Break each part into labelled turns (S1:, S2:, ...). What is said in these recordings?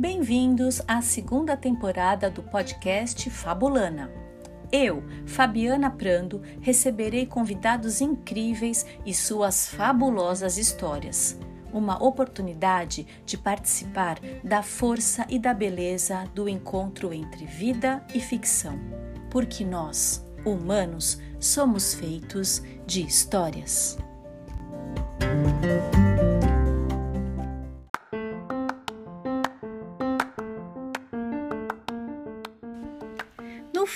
S1: Bem-vindos à segunda temporada do podcast Fabulana. Eu, Fabiana Prando, receberei convidados incríveis e suas fabulosas histórias. Uma oportunidade de participar da força e da beleza do encontro entre vida e ficção. Porque nós, humanos, somos feitos de histórias.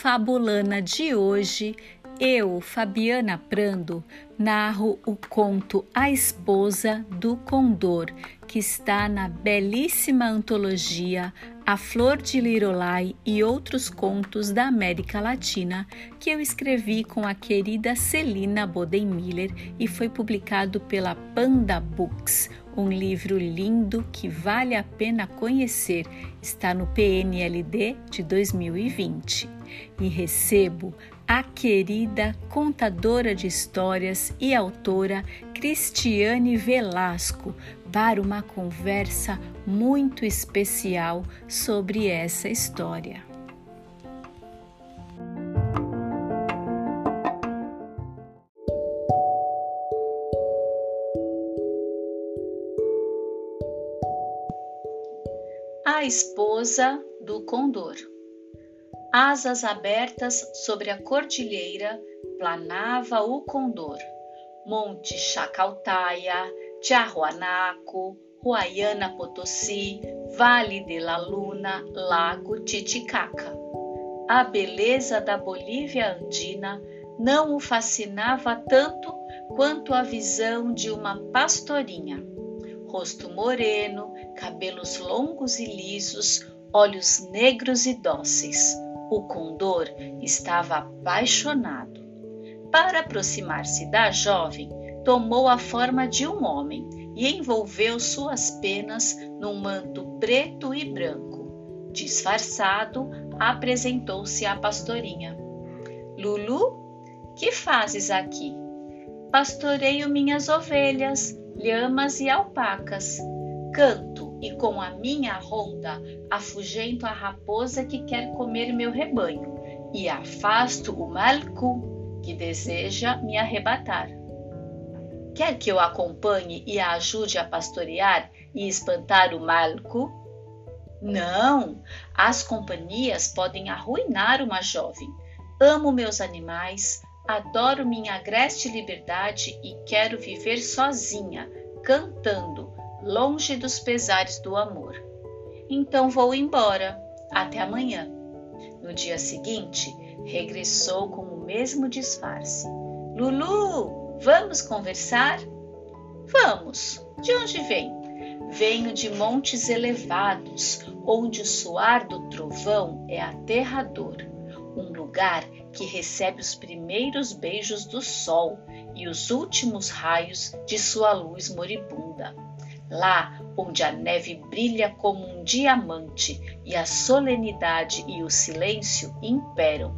S1: Fabulana de hoje, eu, Fabiana Prando, narro o conto A Esposa do Condor, que está na belíssima antologia A Flor de Lirolai e outros contos da América Latina, que eu escrevi com a querida Celina Bodenmiller e foi publicado pela Panda Books, um livro lindo que vale a pena conhecer. Está no PNLD de 2020. E recebo a querida contadora de histórias e autora Cristiane Velasco para uma conversa muito especial sobre essa história. A esposa do condor asas abertas sobre a cordilheira, planava o condor. Monte Chacaltaia, Tiahuanaco, Huayana Potosí, Vale de la Luna, Lago Titicaca. A beleza da Bolívia andina não o fascinava tanto quanto a visão de uma pastorinha. Rosto moreno, cabelos longos e lisos, olhos negros e dóceis o condor estava apaixonado. Para aproximar-se da jovem, tomou a forma de um homem e envolveu suas penas num manto preto e branco. Disfarçado, apresentou-se à pastorinha. Lulu, que fazes aqui? Pastoreio minhas ovelhas, lhamas e alpacas. Canto e com a minha ronda afugento a raposa que quer comer meu rebanho e afasto o malcu que deseja me arrebatar. Quer que eu acompanhe e a ajude a pastorear e espantar o malcu? Não, as companhias podem arruinar uma jovem. Amo meus animais, adoro minha agreste liberdade e quero viver sozinha, cantando, longe dos pesares do amor. Então vou embora. Até amanhã. No dia seguinte, regressou com o mesmo disfarce. Lulu, vamos conversar? Vamos. De onde vem? Venho de montes elevados, onde o soar do trovão é aterrador. Um lugar que recebe os primeiros beijos do sol e os últimos raios de sua luz moribunda lá onde a neve brilha como um diamante e a solenidade e o silêncio imperam.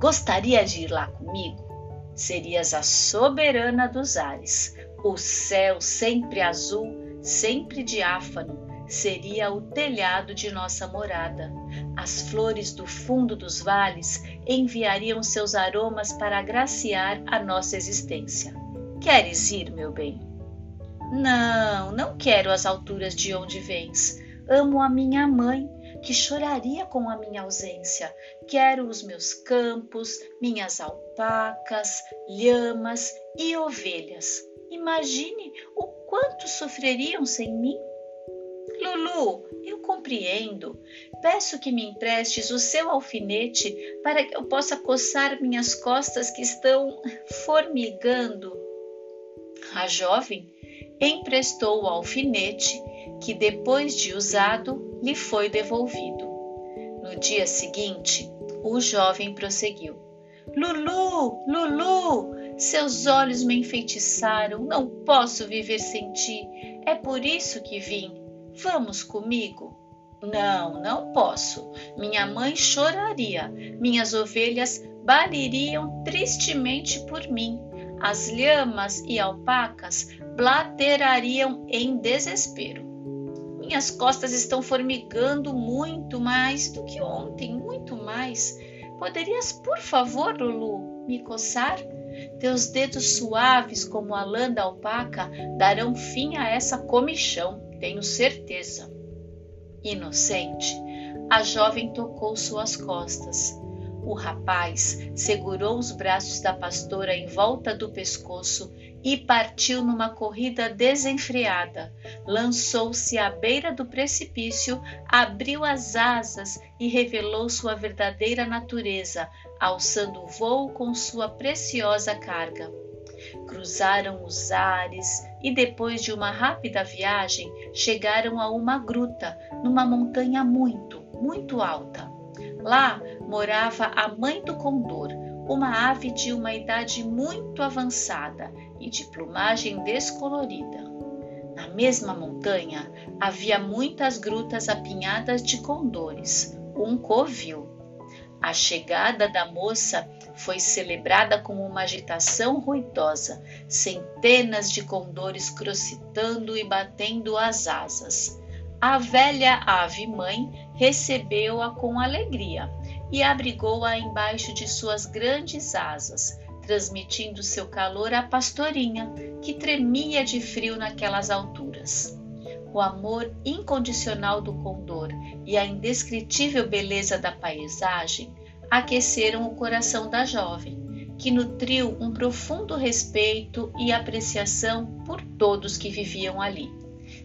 S1: Gostaria de ir lá comigo? Serias a soberana dos ares. O céu sempre azul, sempre diáfano, seria o telhado de nossa morada. As flores do fundo dos vales enviariam seus aromas para agraciar a nossa existência. Queres ir, meu bem? Não, não quero as alturas de onde vens. Amo a minha mãe, que choraria com a minha ausência. Quero os meus campos, minhas alpacas, lhamas e ovelhas. Imagine o quanto sofreriam sem mim. Lulu, eu compreendo. Peço que me emprestes o seu alfinete para que eu possa coçar minhas costas que estão formigando. A jovem emprestou o alfinete que, depois de usado, lhe foi devolvido. No dia seguinte, o jovem prosseguiu: Lulu, Lulu, seus olhos me enfeitiçaram, não posso viver sem ti. É por isso que vim. Vamos comigo? Não, não posso. Minha mãe choraria, minhas ovelhas baliriam tristemente por mim. As lhamas e alpacas blaterariam em desespero. Minhas costas estão formigando muito mais do que ontem, muito mais. Poderias, por favor, Lulu, me coçar? Teus dedos suaves como a lã da alpaca darão fim a essa comichão, tenho certeza. Inocente, a jovem tocou suas costas. O rapaz segurou os braços da pastora em volta do pescoço e partiu numa corrida desenfreada. Lançou-se à beira do precipício, abriu as asas e revelou sua verdadeira natureza, alçando o voo com sua preciosa carga. Cruzaram os ares e, depois de uma rápida viagem, chegaram a uma gruta numa montanha muito, muito alta. Lá morava a mãe do condor, uma ave de uma idade muito avançada e de plumagem descolorida. Na mesma montanha havia muitas grutas apinhadas de condores, um covil. A chegada da moça foi celebrada com uma agitação ruidosa, centenas de condores crocitando e batendo as asas. A velha ave-mãe recebeu-a com alegria e abrigou-a embaixo de suas grandes asas, transmitindo seu calor à pastorinha, que tremia de frio naquelas alturas. O amor incondicional do condor e a indescritível beleza da paisagem aqueceram o coração da jovem, que nutriu um profundo respeito e apreciação por todos que viviam ali.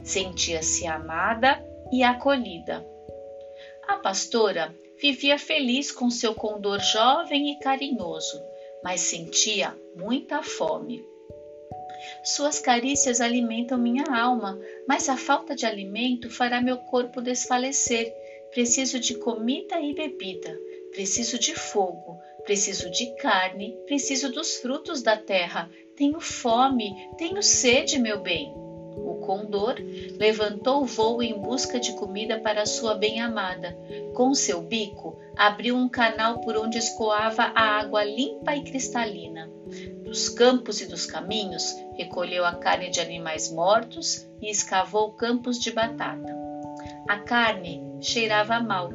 S1: Sentia-se amada e acolhida. A pastora vivia feliz com seu condor jovem e carinhoso, mas sentia muita fome. Suas carícias alimentam minha alma, mas a falta de alimento fará meu corpo desfalecer. Preciso de comida e bebida, preciso de fogo, preciso de carne, preciso dos frutos da terra. Tenho fome, tenho sede, meu bem condor, levantou voo em busca de comida para sua bem-amada. Com seu bico, abriu um canal por onde escoava a água limpa e cristalina. Dos campos e dos caminhos, recolheu a carne de animais mortos e escavou campos de batata. A carne cheirava mal.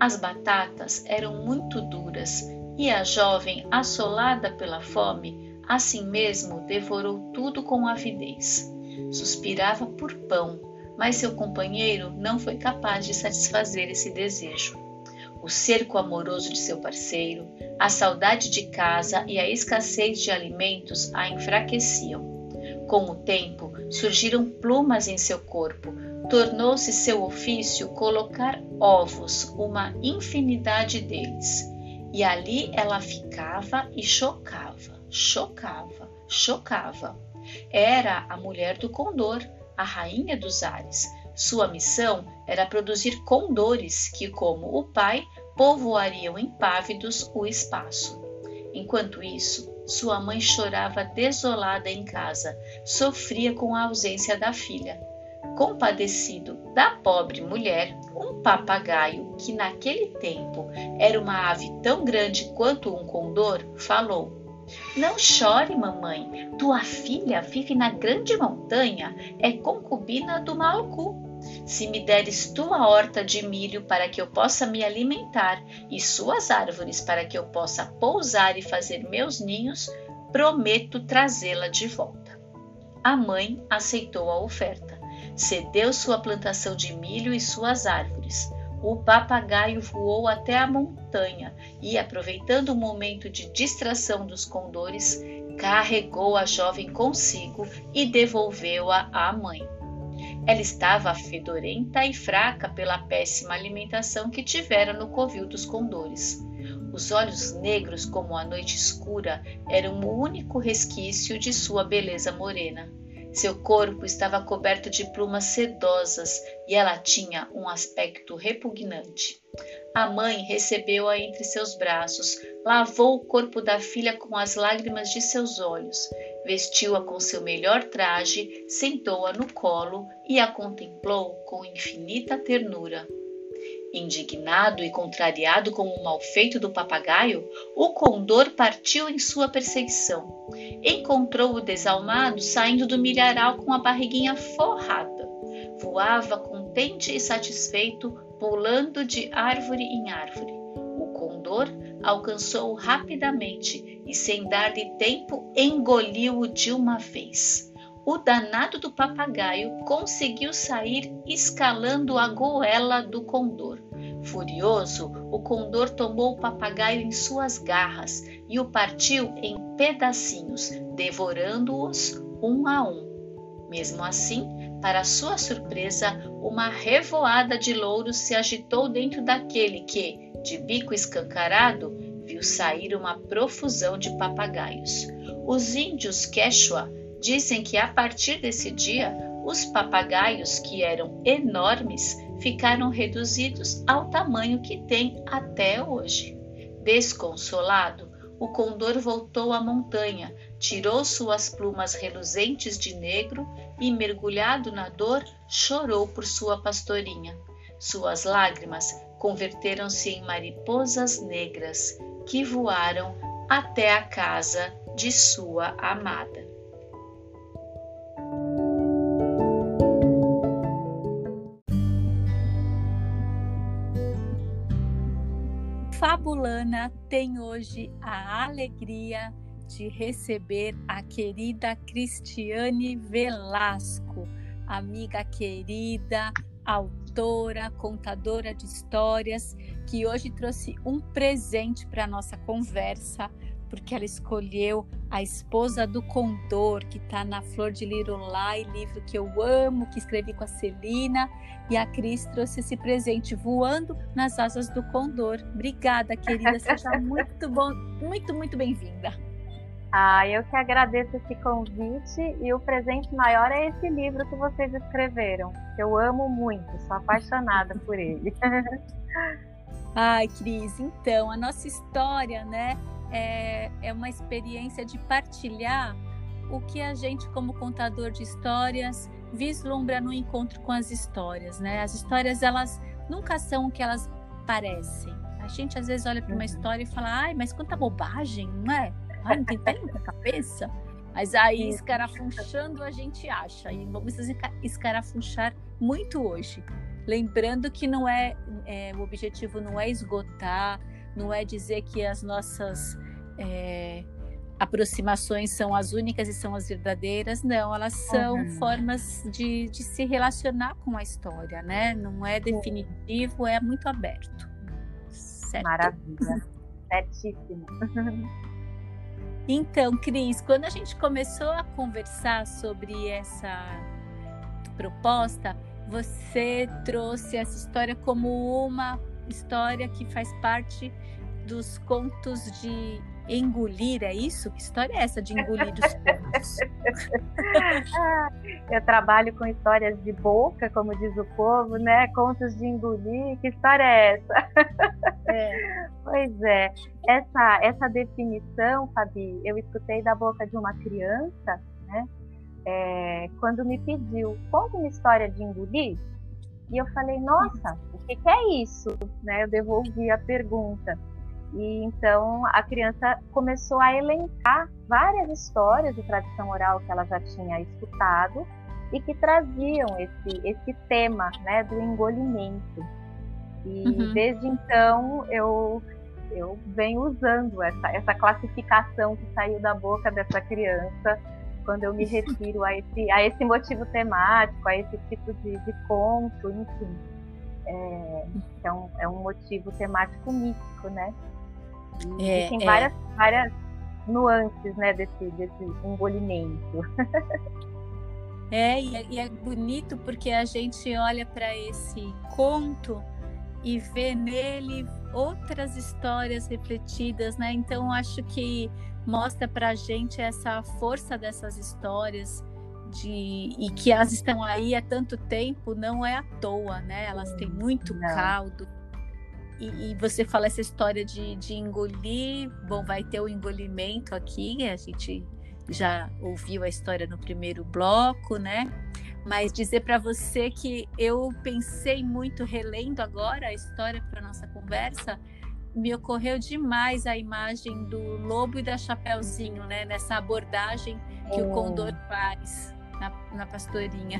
S1: As batatas eram muito duras e a jovem, assolada pela fome, assim mesmo devorou tudo com avidez. Suspirava por pão, mas seu companheiro não foi capaz de satisfazer esse desejo. O cerco amoroso de seu parceiro, a saudade de casa e a escassez de alimentos a enfraqueciam. Com o tempo, surgiram plumas em seu corpo. Tornou-se seu ofício colocar ovos, uma infinidade deles. E ali ela ficava e chocava, chocava, chocava. Era a mulher do condor, a rainha dos ares. Sua missão era produzir condores que, como o pai, povoariam impávidos o espaço. Enquanto isso, sua mãe chorava desolada em casa, sofria com a ausência da filha. Compadecido da pobre mulher, um papagaio, que naquele tempo era uma ave tão grande quanto um condor, falou: não chore, mamãe. Tua filha vive na grande montanha, é concubina do Malcu. Se me deres tua horta de milho para que eu possa me alimentar e suas árvores para que eu possa pousar e fazer meus ninhos, prometo trazê-la de volta. A mãe aceitou a oferta. Cedeu sua plantação de milho e suas árvores o papagaio voou até a montanha e, aproveitando o momento de distração dos condores, carregou a jovem consigo e devolveu-a à mãe. Ela estava fedorenta e fraca pela péssima alimentação que tivera no covil dos condores. Os olhos negros como a noite escura eram o único resquício de sua beleza morena. Seu corpo estava coberto de plumas sedosas e ela tinha um aspecto repugnante. A mãe recebeu-a entre seus braços, lavou o corpo da filha com as lágrimas de seus olhos, vestiu-a com seu melhor traje, sentou-a no colo e a contemplou com infinita ternura. Indignado e contrariado com o malfeito do papagaio, o condor partiu em sua Encontrou o desalmado saindo do milharal com a barriguinha forrada.
S2: voava contente e satisfeito, pulando de árvore em árvore. O condor alcançou-o rapidamente e, sem dar-lhe tempo, engoliu-o de uma vez. O danado do papagaio conseguiu sair escalando a goela do condor. Furioso, o condor tomou o papagaio em suas garras e o partiu em pedacinhos, devorando-os um a um. Mesmo assim, para sua surpresa, uma revoada de louros se agitou dentro daquele que, de bico escancarado, viu sair uma profusão de papagaios. Os índios Quechua dizem que a partir desse dia, os papagaios, que eram enormes, ficaram reduzidos ao tamanho que têm até hoje. Desconsolado, o condor voltou à montanha, tirou suas plumas reluzentes de negro e, mergulhado na dor, chorou por sua pastorinha. Suas lágrimas converteram-se em mariposas negras que voaram até a casa de sua amada.
S1: Fabulana tem hoje a alegria de receber a querida Cristiane Velasco, amiga querida, autora, contadora de histórias, que hoje trouxe um presente para nossa conversa, porque ela escolheu A Esposa do Condor, que está na Flor de Lirolai, livro que eu amo, que escrevi com a Celina, e a Cris trouxe esse presente voando nas asas do condor. Obrigada, querida, seja muito bom, muito, muito bem-vinda.
S3: Ah, eu que agradeço esse convite e o presente maior é esse livro que vocês escreveram. Eu amo muito, sou apaixonada por ele.
S1: Ai, Cris, então a nossa história, né, é, é uma experiência de partilhar o que a gente, como contador de histórias, vislumbra no encontro com as histórias, né? As histórias elas nunca são o que elas parecem. A gente às vezes olha para uma uhum. história e fala, ai, mas quanta bobagem, não é? Ai, não tem pé na cabeça. Mas aí, escarafunchando, a gente acha. E vamos escarafunchar muito hoje. Lembrando que não é, é, o objetivo não é esgotar, não é dizer que as nossas é, aproximações são as únicas e são as verdadeiras, não, elas são uhum. formas de, de, se relacionar com a história, né? Não é definitivo, é muito aberto.
S3: Certo? Maravilha, certíssimo.
S1: Então, Cris, quando a gente começou a conversar sobre essa proposta, você trouxe essa história como uma história que faz parte dos contos de engolir, é isso? Que história é essa de engolir os contos?
S3: Eu trabalho com histórias de boca, como diz o povo, né? Contos de engolir, que história é essa? É. Pois é, essa, essa definição, Fabi, eu escutei da boca de uma criança, né? É, quando me pediu, conta uma história de engolir, e eu falei, nossa, o que, que é isso? Né? Eu devolvi a pergunta. E então a criança começou a elencar várias histórias de tradição oral que ela já tinha escutado e que traziam esse, esse tema né, do engolimento. E uhum. desde então eu, eu venho usando essa, essa classificação que saiu da boca dessa criança quando eu me refiro a esse, a esse motivo temático, a esse tipo de, de conto, enfim. É, então, é um motivo temático místico, né? E é, tem é. várias, várias nuances, né, desse, desse engolimento.
S1: É e, é, e é bonito porque a gente olha para esse conto e vê nele outras histórias refletidas, né? Então acho que mostra para a gente essa força dessas histórias de e que elas estão aí há tanto tempo não é à toa, né? Elas têm muito não. caldo, e, e, você fala essa história de, de engolir, bom, vai ter o engolimento aqui, a gente já ouviu a história no primeiro bloco, né? Mas dizer para você que eu pensei muito, relendo agora a história para nossa conversa, me ocorreu demais a imagem do lobo e da chapeuzinho, né? Nessa abordagem que o condor faz na, na pastorinha.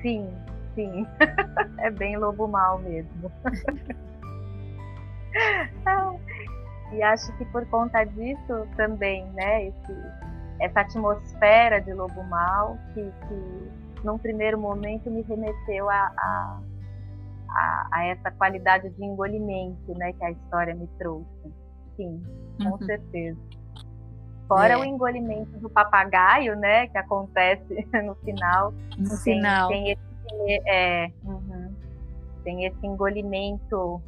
S3: Sim, sim. é bem lobo mal mesmo. e acho que por conta disso também, né, esse, essa atmosfera de lobo mal que, que num primeiro momento me remeteu a, a, a, a essa qualidade de engolimento, né, que a história me trouxe. Sim, com uhum. certeza. Fora é. o engolimento do papagaio, né, que acontece no final.
S1: No tem, final.
S3: Tem esse, é, uhum, tem esse engolimento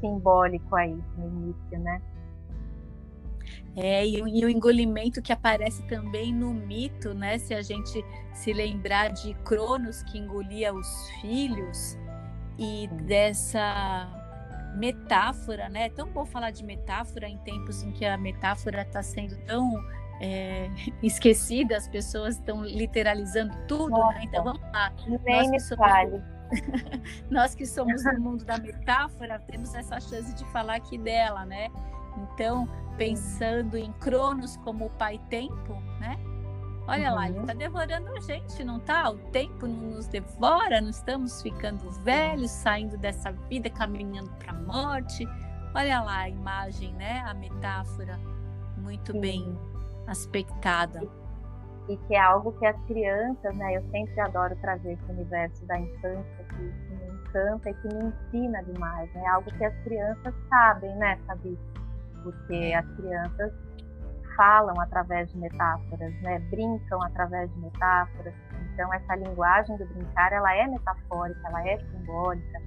S3: simbólico aí no início, né?
S1: É, e, e, o engolimento que aparece também no mito, né? Se a gente se lembrar de Cronos que engolia os filhos e dessa metáfora, né? É tão bom falar de metáfora em tempos em que a metáfora está sendo tão é, esquecida, as pessoas estão literalizando tudo, né? Então vamos lá.
S3: Nem me somos, fale.
S1: nós que somos do mundo da metáfora, temos essa chance de falar aqui dela, né? Então, pensando em Cronos como o pai tempo, né? Olha uhum. lá, ele está uhum. devorando a gente, não tá? O tempo não nos devora, não estamos ficando velhos, saindo dessa vida, caminhando para a morte. Olha lá a imagem, né? A metáfora muito Sim. bem aspectada.
S3: E, e, que é algo que as crianças, né? Eu sempre adoro trazer esse universo da infância que, que me encanta e que me ensina demais. Né? É algo que as crianças sabem, né, Fabi? Porque as crianças falam através de metáforas, né? brincam através de metáforas. Então essa linguagem do brincar, ela é metafórica, ela é simbólica.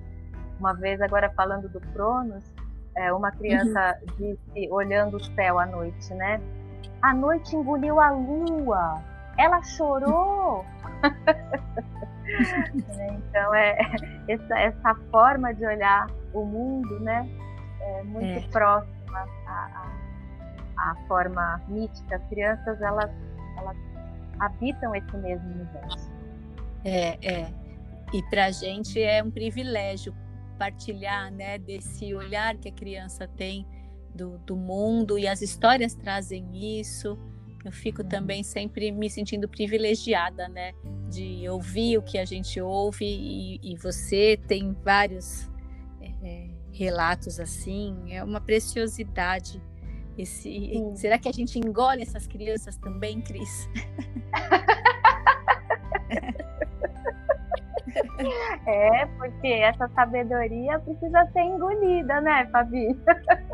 S3: Uma vez agora falando do Cronos, é, uma criança uhum. disse olhando o céu à noite, né? A noite engoliu a lua. Ela chorou. então é essa, essa forma de olhar o mundo, né? É muito é. próxima a, a a forma mítica, as crianças elas, elas habitam esse mesmo universo.
S1: É, é. E para a gente é um privilégio partilhar né, desse olhar que a criança tem do, do mundo e as histórias trazem isso. Eu fico uhum. também sempre me sentindo privilegiada, né? De ouvir o que a gente ouve e, e você tem vários é, relatos assim. É uma preciosidade esse, será que a gente engole essas crianças também, Cris?
S3: É, porque essa sabedoria precisa ser engolida, né, Fabi?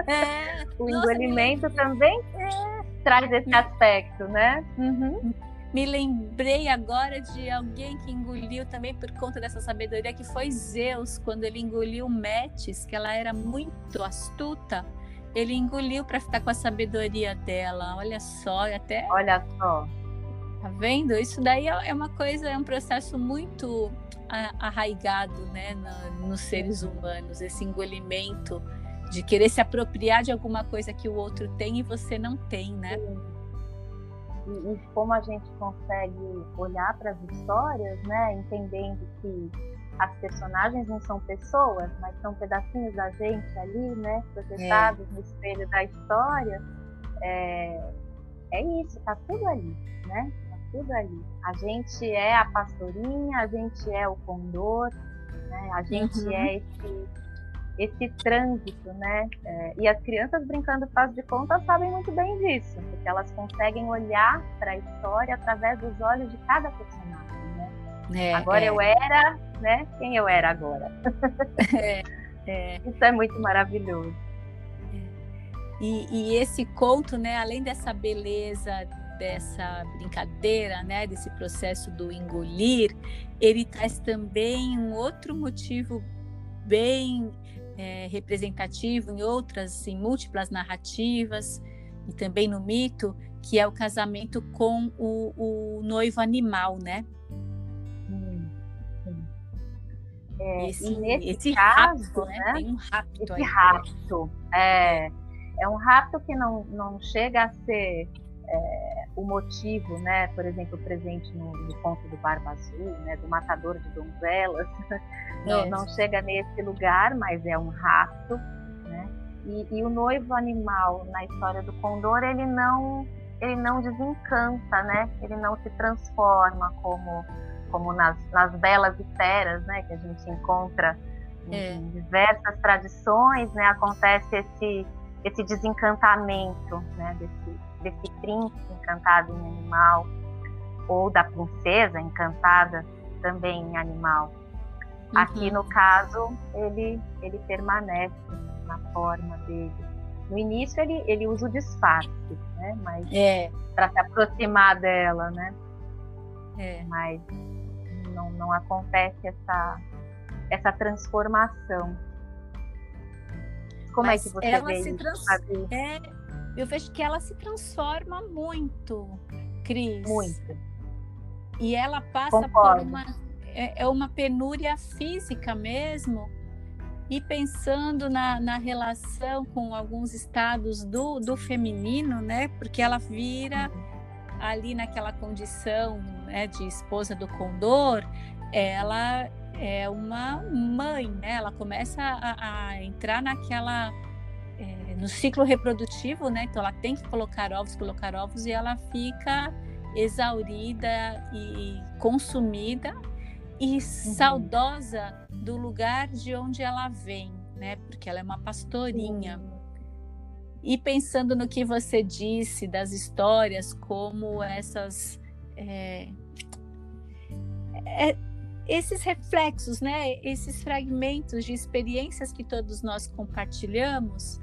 S3: É, o engolimento me... também é. traz esse aspecto, né? Uhum.
S1: Me lembrei agora de alguém que engoliu também por conta dessa sabedoria, que foi Zeus, quando ele engoliu Metis, que ela era muito astuta ele engoliu para ficar com a sabedoria dela. Olha só, até.
S3: Olha só.
S1: Tá vendo? Isso daí é, é uma coisa, é um processo muito arraigado, né, nos seres humanos. Esse engolimento de querer se apropriar de alguma coisa que o outro tem e você não tem, né?
S3: E, e como a gente consegue olhar para as histórias, né, entendendo que as personagens não são pessoas, mas são pedacinhos da gente ali, né? Projetados é. no espelho da história. É, é isso, tá tudo ali, né? Tá tudo ali. A gente é a pastorinha, a gente é o condor, né? A gente uhum. é esse, esse trânsito, né? É, e as crianças brincando faz de conta sabem muito bem disso, porque elas conseguem olhar para a história através dos olhos de cada personagem? É, Agora é. eu era né? Quem eu era agora. É, é. Isso é muito maravilhoso.
S1: E, e, esse conto, né, além dessa beleza, dessa brincadeira, né, desse processo do engolir, ele traz também um outro motivo bem é, representativo em outras, em múltiplas narrativas e também no mito, que é o casamento com o, o noivo animal, né?
S3: É, esse, nesse esse caso, rapto, né? né? Tem um rapto esse aí, rapto, é, é um rapto que não, não chega a ser é, o motivo, né? Por exemplo, presente no, no conto do Barba Azul, né? Do matador de donzelas, não, não chega nesse lugar, mas é um rapto, né? E, e, o noivo animal na história do Condor, ele não ele não desencanta, né? Ele não se transforma como como nas, nas belas esferas, né, que a gente encontra é. em diversas tradições, né, acontece esse esse desencantamento, né, desse desse príncipe encantado em animal ou da princesa encantada também em animal. Uhum. Aqui no caso ele ele permanece na forma dele. No início ele, ele usa o disfarce, né? Mas é. para se aproximar dela, né? É. Mas não, não acontece essa essa transformação. Como é Mas é que você ela vê se trans...
S1: É, eu vejo que ela se transforma muito, Cris.
S3: Muito.
S1: E ela passa Concordo. por uma é, é uma penúria física mesmo, e pensando na, na relação com alguns estados do, do feminino, né? Porque ela vira ali naquela condição né, de esposa do condor, ela é uma mãe, né? Ela começa a, a entrar naquela é, no ciclo reprodutivo, né? Então ela tem que colocar ovos, colocar ovos e ela fica exaurida e consumida e uhum. saudosa do lugar de onde ela vem, né? Porque ela é uma pastorinha. Uhum. E pensando no que você disse das histórias, como essas é, é, esses reflexos, né? Esses fragmentos de experiências que todos nós compartilhamos,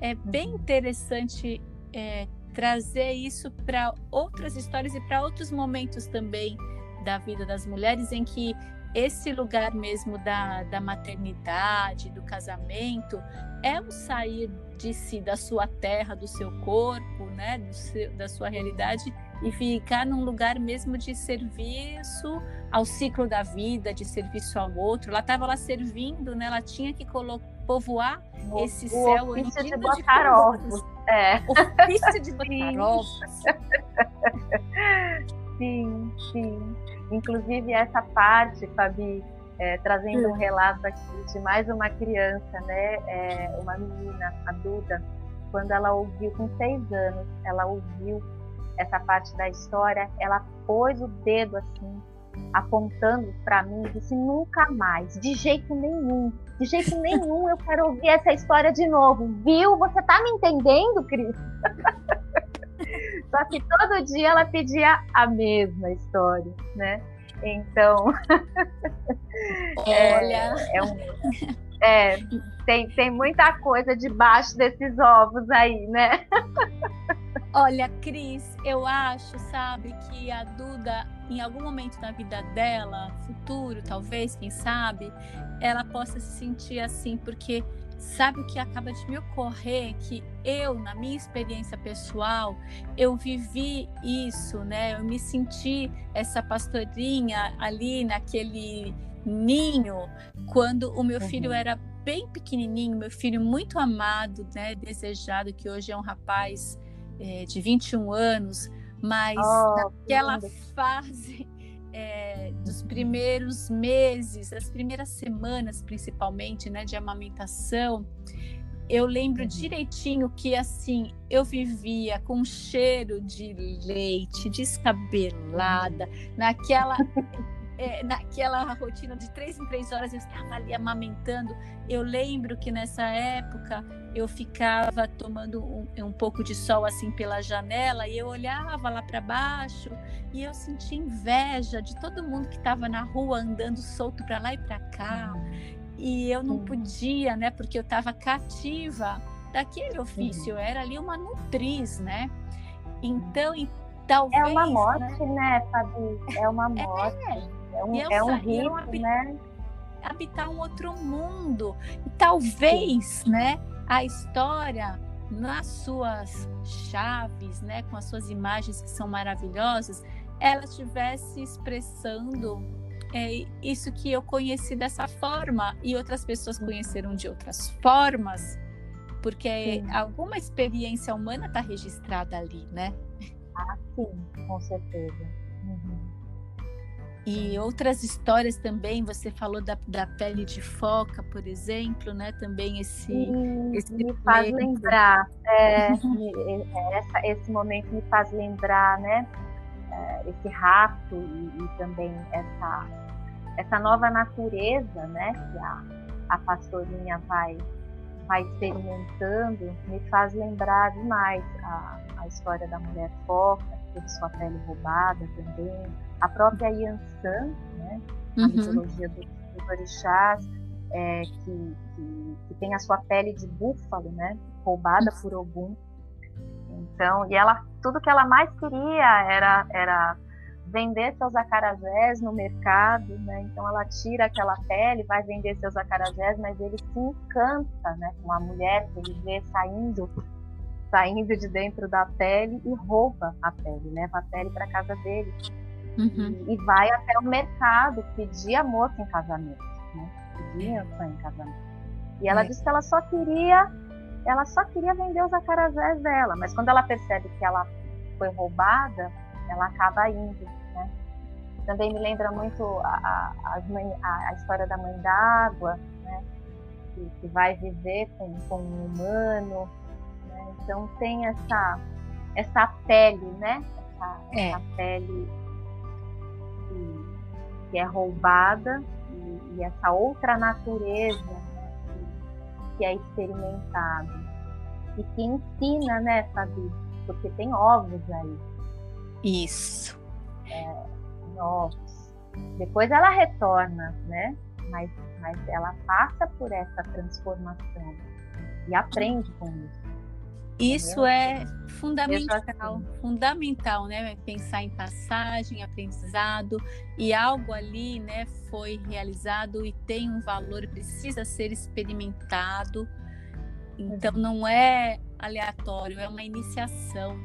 S1: é bem uhum. interessante é, trazer isso para outras histórias e para outros momentos também da vida das mulheres em que esse lugar mesmo da, da maternidade, do casamento, é o sair de si, da sua terra, do seu corpo, né, seu, da sua realidade e ficar num lugar mesmo de serviço ao ciclo da vida, de serviço ao outro. Ela estava lá servindo, né? Ela tinha que povoar o, esse
S3: o
S1: céu
S3: ofício de botar ovos. É.
S1: Ofício de botar ovos.
S3: Sim, sim. Inclusive essa parte, Fabi, é, trazendo um relato aqui de mais uma criança, né? É, uma menina, a Duda, quando ela ouviu, com seis anos, ela ouviu essa parte da história, ela pôs o dedo assim, apontando para mim e disse: nunca mais, de jeito nenhum, de jeito nenhum eu quero ouvir essa história de novo. Viu? Você tá me entendendo, Cris? Só que todo dia ela pedia a mesma história, né? Então,
S1: é, olha,
S3: é, é, um, é, tem, tem muita coisa debaixo desses ovos aí, né?
S1: Olha, Cris, eu acho, sabe, que a Duda, em algum momento na vida dela, futuro, talvez, quem sabe, ela possa se sentir assim, porque Sabe o que acaba de me ocorrer? Que eu, na minha experiência pessoal, eu vivi isso, né? Eu me senti essa pastorinha ali naquele ninho, quando o meu uhum. filho era bem pequenininho, meu filho muito amado, né? Desejado, que hoje é um rapaz é, de 21 anos, mas oh, naquela fase é, dos primeiros meses, as primeiras semanas principalmente, né, de amamentação, eu lembro uhum. direitinho que assim eu vivia com cheiro de leite, descabelada, naquela é, naquela rotina de três em três horas eu estava ali amamentando. Eu lembro que nessa época eu ficava tomando um, um pouco de sol assim pela janela e eu olhava lá para baixo e eu sentia inveja de todo mundo que estava na rua andando solto para lá e para cá. E eu não podia, né? Porque eu estava cativa daquele ofício. Eu era ali uma nutriz, né? Então, talvez.
S3: É uma morte, né, né Fabi? É uma é, morte. É. É um, é um habitar, né?
S1: Habitar um outro mundo. E talvez, Sim. né, a história nas suas chaves, né, com as suas imagens que são maravilhosas, ela estivesse expressando é, isso que eu conheci dessa forma e outras pessoas conheceram de outras formas, porque sim. alguma experiência humana está registrada ali, né?
S3: Ah, sim, com certeza. Uhum.
S1: E outras histórias também, você falou da, da pele de foca, por exemplo, né? Também esse.
S3: Esse me faz lembrar. É, é, essa, esse momento me faz lembrar, né? é, esse rapto e, e, também essa, essa nova natureza, né, que a, a pastorinha vai, vai experimentando, me faz lembrar demais a, a história da mulher foca, que teve sua pele roubada também, a própria Yansan, né, a uhum. mitologia dos do orixás, é, que, que, que, tem a sua pele de búfalo, né, roubada por Ogum. Então, e ela, tudo que ela mais queria era, era vender seus acarajés no mercado, né? Então ela tira aquela pele, vai vender seus acarajés, mas ele se encanta, né, com a mulher que ele vê saindo, saindo de dentro da pele e rouba a pele, leva a pele para casa dele uhum. e, e, vai até o mercado pedir a moça em casamento, né? Pedir a em casamento. E ela é. disse que ela só queria, ela só queria vender os acarajés dela, mas quando ela percebe que ela foi roubada, ela acaba indo, né? Também me lembra muito a, a, a, a história da mãe d'água, né? Que, que, vai viver com, com um humano, né? Então tem essa essa pele, né? Essa, é. essa pele que, que é roubada e, e, essa outra natureza né, que, que, é experimentada e que ensina, né, Fabi? Porque tem ovos aí.
S1: Isso.
S3: É, ovos. Depois ela retorna, né? Mas, mas ela passa por essa transformação e aprende com isso.
S1: Isso é fundamental, fundamental, né? Pensar em passagem, aprendizado e algo ali, né, foi realizado e tem um valor, precisa ser experimentado. Então uhum. não é aleatório, é uma iniciação.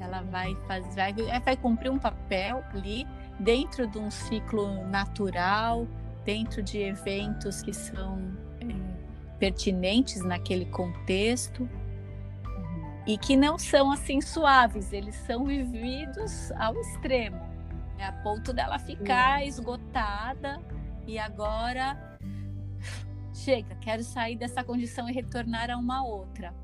S1: Ela vai fazer, vai, vai cumprir um papel ali dentro de um ciclo natural, dentro de eventos que são é, pertinentes naquele contexto e que não são assim suaves, eles são vividos ao extremo, né? a ponto dela ficar esgotada e agora chega, quero sair dessa condição e retornar a uma outra.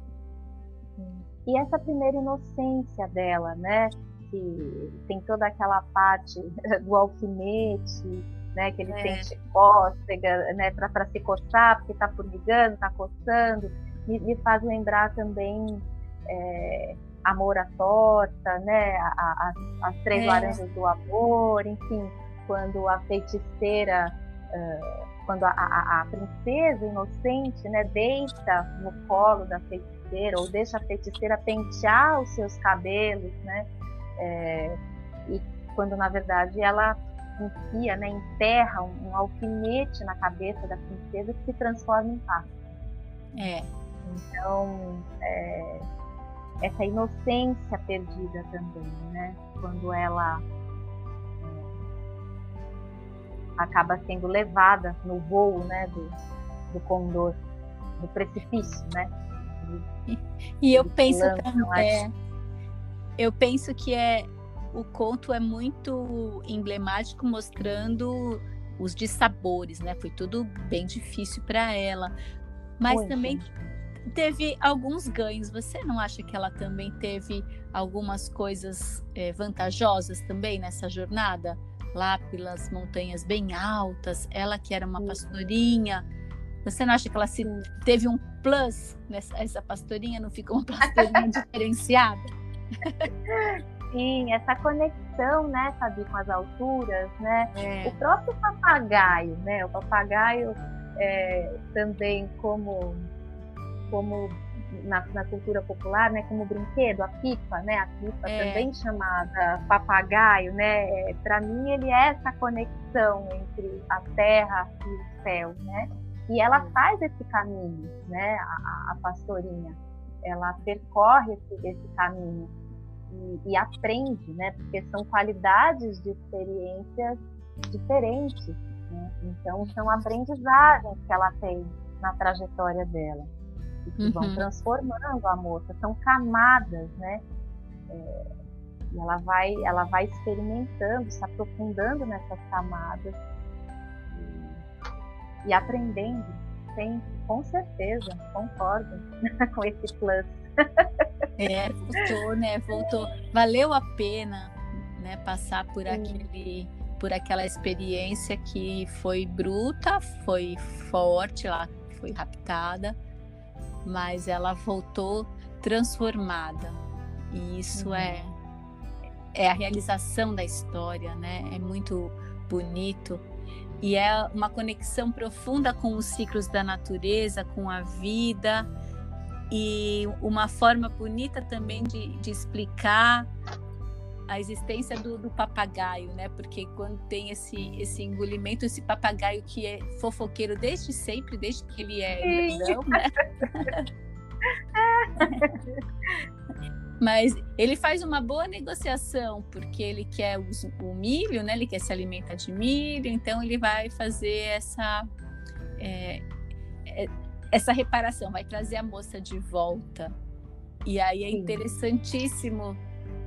S3: E essa primeira inocência dela, né? Que tem toda aquela parte do alfinete, né? Que ele é. sente cócega, né? Para se coçar, porque está formigando, está coçando. Me, me faz lembrar também é, Amor à Torta, né? A, a, as Três é. Laranjas do Amor, enfim, quando a feiticeira, uh, quando a, a, a, princesa inocente, né, deita no colo da feiticeira ou deixa a feiticeira pentear os seus cabelos, né? É, e quando na verdade ela enfia, né, enterra um, um alfinete na cabeça da princesa que se transforma em pássaro.
S1: É.
S3: Então, é, essa inocência perdida também, né? Quando ela é, acaba sendo levada no voo, né, do, do condor, do precipício, né?
S1: E eu penso também, é, eu penso que é o conto é muito emblemático, mostrando os dissabores, né? Foi tudo bem difícil para ela, mas também teve alguns ganhos. Você não acha que ela também teve algumas coisas é, vantajosas também nessa jornada? Lá pelas montanhas bem altas, ela que era uma pastorinha. Você não acha que ela se, teve um plus nessa essa pastorinha? Não ficou uma pastorinha diferenciada?
S3: Sim, essa conexão, né, sabe, com as alturas, né? É. O próprio papagaio, né? O papagaio é, também como como na, na, cultura popular, né, como brinquedo, a pipa, né, a pipa é. também chamada papagaio, né, é, para mim ele é essa conexão entre a terra e o céu, né, e ela faz esse caminho, né, a, a pastorinha, ela percorre esse, esse caminho e, e, aprende, né, porque são qualidades de experiências diferentes, né, então são aprendizagens que ela tem na trajetória dela e que uhum. vão transformando a moça. São camadas, né? É, e ela vai, ela vai experimentando, se aprofundando nessas camadas e, e aprendendo sempre, com certeza, concordo com esse plus.
S1: É, voltou, né? Voltou. Valeu a pena né? Passar por Sim. aquele por aquela experiência que foi bruta, foi forte, ela foi raptada, mas ela voltou transformada. E isso uhum. é é a realização da história, né? É muito bonito e é uma conexão profunda com os ciclos da natureza, com a vida e uma forma bonita também de, de explicar a existência do, do, papagaio, né? Porque quando tem esse, esse engolimento, esse papagaio que é fofoqueiro desde sempre, desde que ele é grandão, né? Mas ele faz uma boa negociação, porque ele quer o, o, milho, né? Ele quer se alimentar de milho, então ele vai fazer essa é, é, essa reparação, vai trazer a moça de volta. E aí é interessantíssimo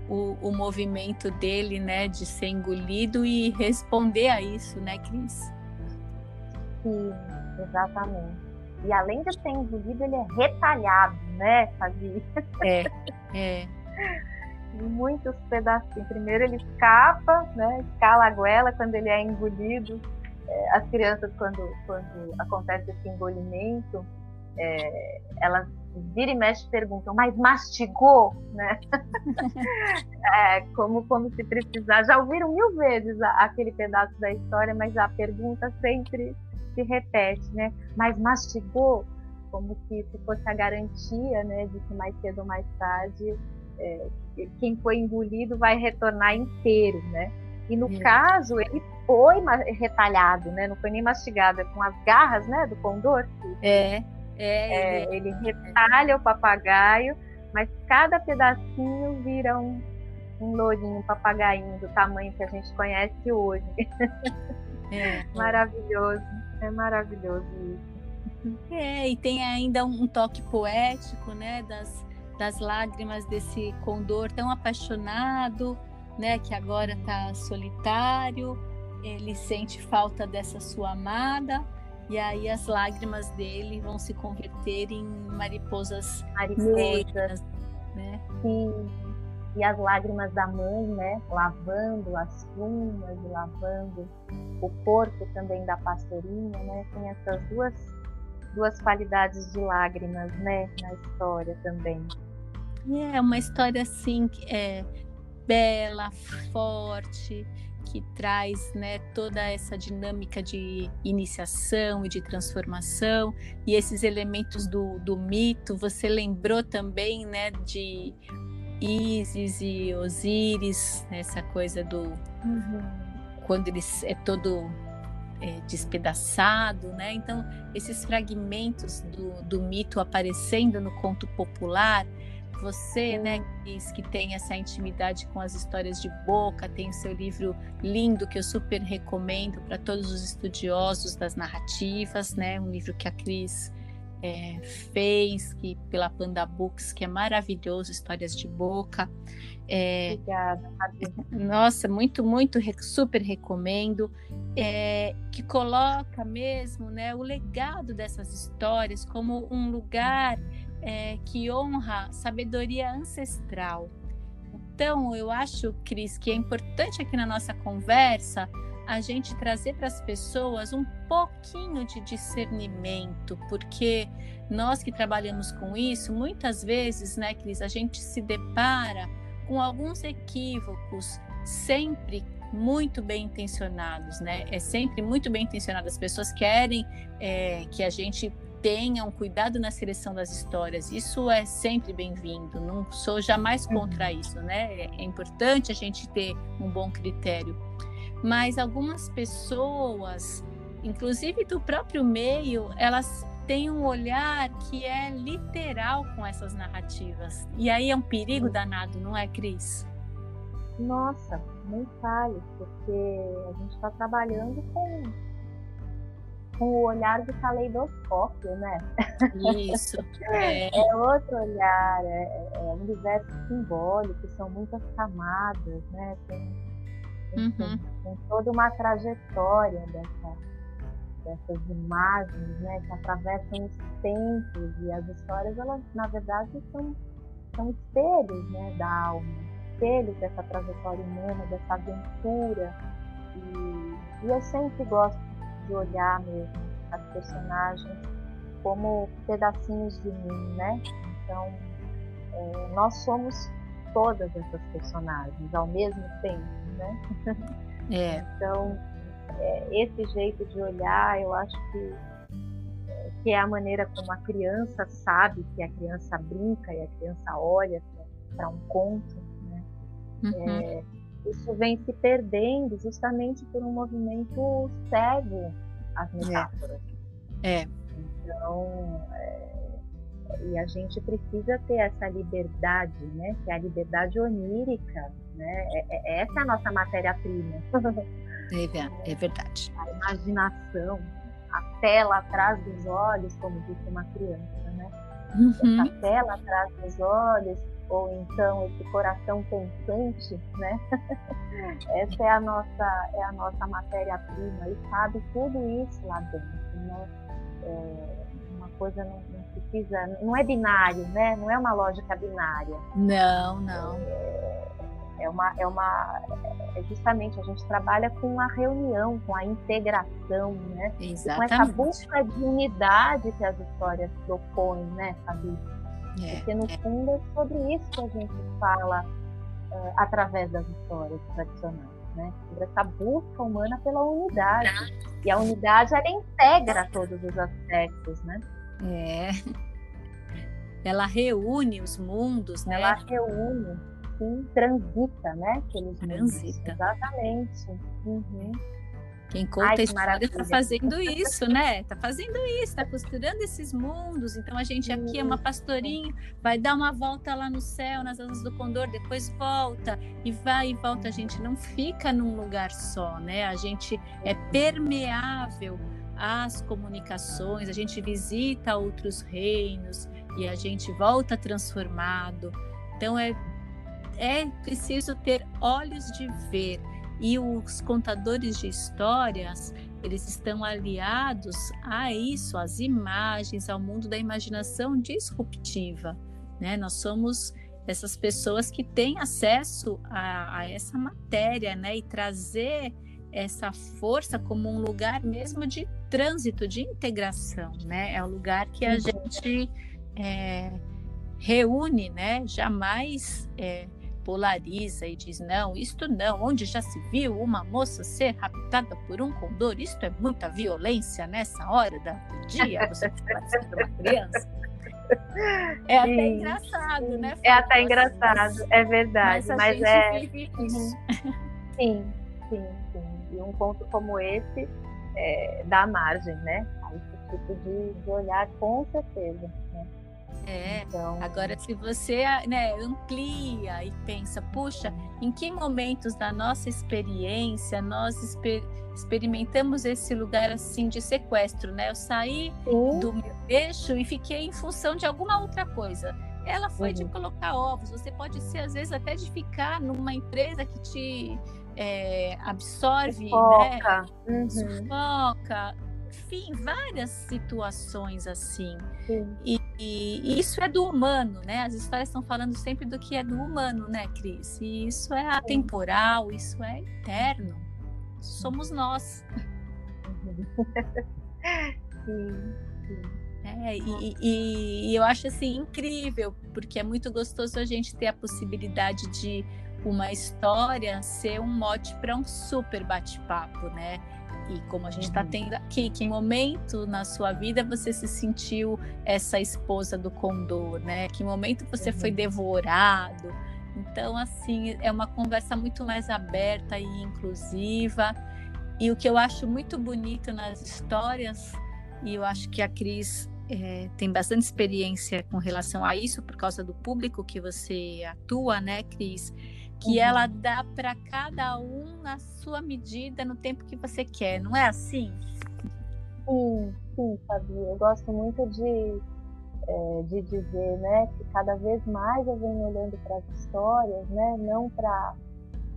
S1: o, o movimento dele, né, de ser engolido e responder a isso, né, Cris?
S3: Sim, exatamente. E além de ser engolido, ele é retalhado, né, Fabi?
S1: É, é.
S3: Muitos pedacinhos. Primeiro ele escapa, né, escala a goela quando ele é engolido. É, as crianças, quando, quando acontece esse engolimento, é, elas vira e mexe perguntam, mas mastigou, né? é, como, como se precisar. Já ouviram mil vezes a, aquele pedaço da história, mas a pergunta sempre se repete, né? Mas mastigou, como se isso fosse a garantia, né, de que mais cedo ou mais tarde é, quem foi engolido vai retornar inteiro, né? E no caso ele foi retalhado, né? Não foi nem mastigado, é com as garras, né, do condor.
S1: É.
S3: É, é, ele retalha o papagaio, mas cada pedacinho vira um, um lourinho, um papagaio do tamanho que a gente conhece hoje. É, maravilhoso, é maravilhoso isso.
S1: É, e tem ainda um toque poético, né, das, das lágrimas desse condor tão apaixonado, né, que agora está solitário, ele sente falta dessa sua amada, e aí as lágrimas dele vão se converter em mariposas, mariposas negras, né?
S3: Sim. E as lágrimas da mãe, né? Lavando as plumas e lavando o corpo também da pastorinha, né? Tem essas duas, duas qualidades de lágrimas, né? Na história também.
S1: É uma história assim que é bela, forte, que traz né, toda essa dinâmica de iniciação e de transformação e esses elementos do, do mito. Você lembrou também né, de Isis e Osíris, né, essa coisa do uhum. quando ele é todo é, despedaçado, né? Então esses fragmentos do, do mito aparecendo no conto popular você, né, diz que tem essa intimidade com as histórias de boca, tem o seu livro lindo que eu super recomendo para todos os estudiosos das narrativas, né? Um livro que a Cris é, fez, que pela Panda Books, que é maravilhoso, histórias de boca.
S3: É, Obrigada.
S1: Nossa, muito, muito super recomendo. É, que coloca mesmo né, o legado dessas histórias como um lugar é, que honra sabedoria ancestral. Então, eu acho, Cris, que é importante aqui na nossa conversa a gente trazer para as pessoas um pouquinho de discernimento, porque nós que trabalhamos com isso, muitas vezes, né, Cris, a gente se depara com alguns equívocos, sempre muito bem intencionados, né? É sempre muito bem intencionado. As pessoas querem é, que a gente tenha um cuidado na seleção das histórias. Isso é sempre bem-vindo. Não sou jamais uhum. contra isso, né? É, é importante a gente ter um bom critério. Mas algumas pessoas, inclusive do próprio meio, elas têm um olhar que é literal com essas narrativas. E aí é um perigo danado, não é, Cris?
S3: Nossa, nem fale, porque a gente está trabalhando com o olhar do caleidoscópio, né?
S1: Isso. É,
S3: é outro olhar, é, é, um universo simbólico, são muitas camadas, né? Tem, enfim, uhum. tem toda uma trajetória dessa, dessas imagens, né? Que atravessam os tempos e as histórias, elas, na verdade, são, são espelhos, né? Da alma. espelho dessa trajetória humana, dessa aventura. E, e eu sempre gosto de olhar mesmo as personagens como pedacinhos de mim, né? Então, é, nós somos todas essas personagens ao mesmo tempo, né?
S1: É.
S3: Então, é, esse jeito de olhar, eu acho que é, que é a maneira como a criança sabe que a criança brinca e a criança olha para um conto, né? Uhum. É, isso vem se perdendo justamente por um movimento cego às metáforas.
S1: É.
S3: Então, é, e a gente precisa ter essa liberdade, né? Que é a liberdade onírica, né? É, é, essa é a nossa matéria-prima.
S1: É, é verdade.
S3: A imaginação, a tela atrás dos olhos, como disse uma criança, né? Uhum. Essa tela atrás dos olhos, ou então esse coração pensante, né? Essa é a nossa, é a nossa matéria-prima e sabe tudo isso lá dentro, né? É, uma coisa não, não, precisa, não é binário, né? Não é uma lógica binária.
S1: Não, não.
S3: É, é uma, é uma, é justamente a gente trabalha com a reunião, com a integração, né?
S1: Exatamente.
S3: com essa busca de unidade que as histórias propõem, né, Fabi? É, Porque no é. fundo é sobre isso que a gente fala uh, através das histórias tradicionais né? Sobre essa busca humana pela unidade. E a unidade ela integra todos os aspectos, né?
S1: É. Ela reúne os mundos, né?
S3: Ela reúne, sim, transita, né? Aqueles
S1: transita.
S3: Mundos. Exatamente. Uhum.
S1: Quem conta Ai, a história está fazendo isso, né? Está fazendo isso, está costurando esses mundos. Então a gente aqui é uma pastorinha, vai dar uma volta lá no céu, nas asas do condor, depois volta e vai e volta. A gente não fica num lugar só, né? A gente é permeável às comunicações, a gente visita outros reinos e a gente volta transformado. Então é é preciso ter olhos de ver e os contadores de histórias, eles estão aliados a isso, às imagens, ao mundo da imaginação disruptiva. Né? Nós somos essas pessoas que têm acesso a, a essa matéria né? e trazer essa força como um lugar mesmo de trânsito, de integração. Né? É o lugar que a uhum. gente é, reúne, né? jamais. É, polariza e diz: não, isto não, onde já se viu uma moça ser raptada por um condor, isto é muita violência nessa hora do dia, você parece uma criança. É até sim, engraçado, né?
S3: É até engraçado, é verdade. Mas, mas é.
S1: Uhum.
S3: Sim, sim, sim. E um ponto como esse é, dá margem, né? A esse tipo de, de olhar, com certeza.
S1: É. Então... Agora, se você né, amplia e pensa, puxa, em que momentos da nossa experiência nós exper experimentamos esse lugar assim de sequestro, né? Eu saí Sim. do meu eixo e fiquei em função de alguma outra coisa. Ela foi uhum. de colocar ovos. Você pode ser às vezes até de ficar numa empresa que te é, absorve,
S3: Sufoca. né?
S1: Uhum. Sufoca enfim, várias situações assim. E, e, isso é do humano, né? As histórias estão falando sempre do que é do humano, né, Cris? E isso é atemporal, isso é eterno. Somos nós.
S3: Sim, sim.
S1: É, e, e, e, eu acho assim incrível, porque é muito gostoso a gente ter a possibilidade de uma história ser um mote para um super bate-papo, né? E como a gente está uhum. tendo aqui, que momento na sua vida você se sentiu essa esposa do condor, né? Que momento você uhum. foi devorado. Então, assim, é uma conversa muito mais aberta e inclusiva. E o que eu acho muito bonito nas histórias, e eu acho que a Cris é, tem bastante experiência com relação a isso, por causa do público que você atua, né, Cris? Que uhum. ela dá para cada um na sua medida, no tempo que você quer, não é assim?
S3: Sim, sim, Fabi. Eu gosto muito de, é, de dizer, né, que cada vez mais eu venho olhando para as histórias, né, não para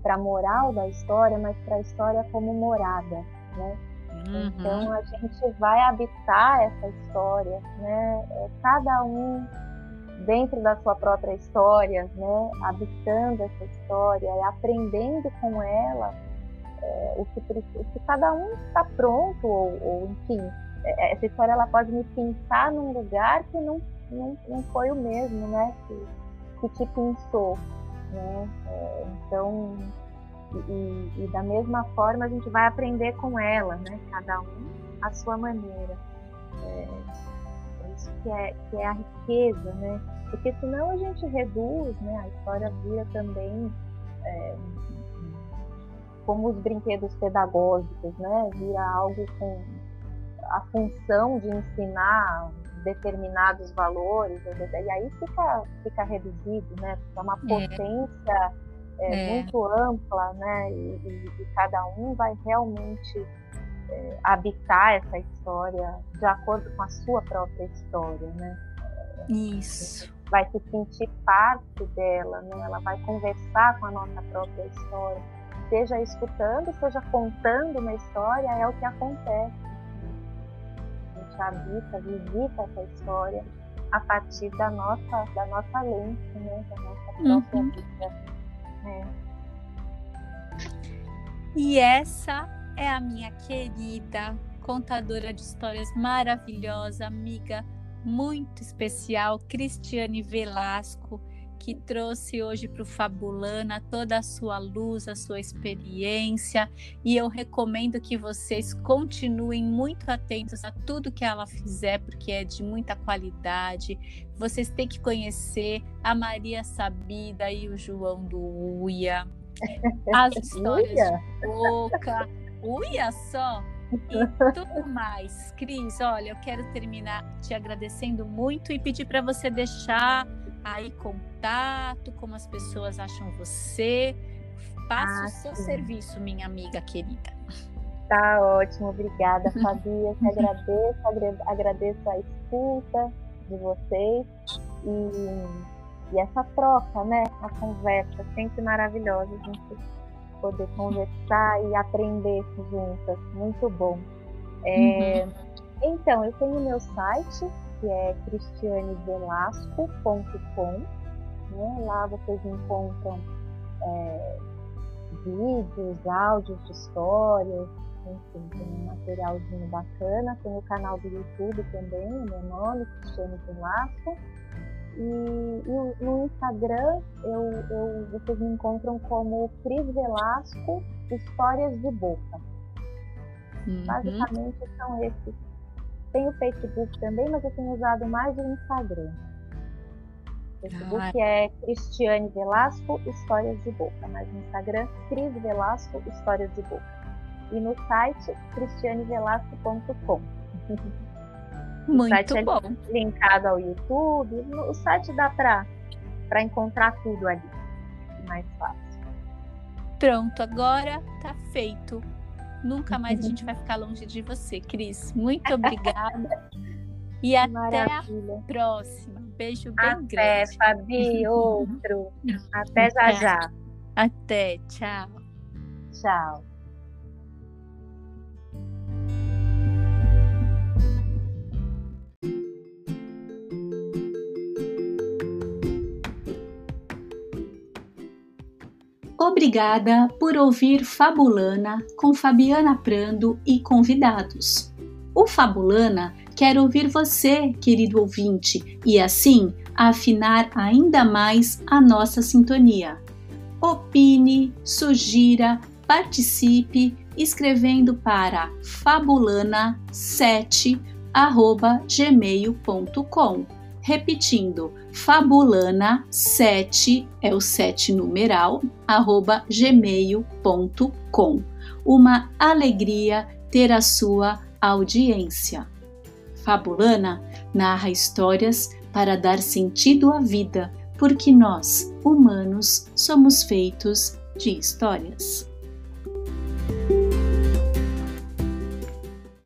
S3: para a moral da história, mas para a história como morada, né? Uhum. Então a gente vai habitar essa história, né? É, cada um dentro da sua própria história, né, habitando essa história, aprendendo com ela é, o, que, o que cada um está pronto, ou, ou, enfim, é, essa história ela pode me pintar num lugar que não, não, não foi o mesmo, né, que, que te pintou, né, é, então, e, e, da mesma forma a gente vai aprender com ela, né, cada um à sua maneira. É, isso que é, que é a riqueza, né? Porque senão a gente reduz, né? A história vira também é, como os brinquedos pedagógicos, né? Vira algo com a função de ensinar determinados valores, e aí fica, fica reduzido, né? Porque é uma é. potência é, é. muito ampla, né? E, e, e, cada um vai realmente é, habitar essa história de acordo com a sua própria história, né?
S1: Isso.
S3: Vai se sentir parte dela, né? Ela vai conversar com a nossa própria história, seja escutando, seja contando uma história, é o que acontece. A gente habita, visita essa história a partir da nossa, da nossa lente, né? Da nossa própria uhum. vida. Né?
S1: E essa é a minha querida contadora de histórias maravilhosa, amiga muito especial, Cristiane Velasco, que trouxe hoje para o Fabulana toda a sua luz, a sua experiência, e eu recomendo que vocês continuem muito atentos a tudo que ela fizer, porque é de muita qualidade. Vocês têm que conhecer a Maria Sabida e o João do Uia, as histórias de boca Uia só! E tudo mais. Cris, olha, eu quero terminar te agradecendo muito e pedir para você deixar aí contato, como as pessoas acham você. Faça ah, o seu sim. serviço, minha amiga querida.
S3: Tá ótimo, obrigada, Fabi. Eu te agradeço, agradeço a escuta de vocês e, e essa troca, né? A conversa sempre maravilhosa. Gente poder conversar e aprender juntas. Muito bom. É, uhum. Então, eu tenho meu site, que é cristianevelasco.com. Né? Lá vocês encontram é, vídeos, áudios de histórias, enfim, tem um materialzinho bacana. Tem o canal do YouTube também, meu nome, Cristiane Velasco. E, e no Instagram eu, eu, vocês me encontram como Cris Velasco Histórias de Boca. Uhum. Basicamente são esses. Tem o Facebook também, mas eu tenho usado mais o Instagram. O Facebook ah. é Cristiane Velasco Histórias de Boca, mas no Instagram Cris Velasco Histórias de Boca. E no site cristianevelasco.com.
S1: Muito é bom.
S3: É linkado ao YouTube. O site dá para encontrar tudo ali. Mais fácil.
S1: Pronto, agora tá feito. Nunca mais a gente vai ficar longe de você, Cris. Muito obrigada. e até Maravilha. a próxima. Beijo bem
S3: até,
S1: grande.
S3: Até, Fabi, outro. até já já.
S1: Até, tchau.
S3: Tchau.
S2: Obrigada por ouvir Fabulana com Fabiana Prando e convidados. O Fabulana quer ouvir você, querido ouvinte, e assim afinar ainda mais a nossa sintonia. Opine, sugira, participe escrevendo para fabulana7@gmail.com repetindo, fabulana7 é o 7 numeral, arroba gmail.com. Uma alegria ter a sua audiência. Fabulana narra histórias para dar sentido à vida, porque nós, humanos, somos feitos de histórias.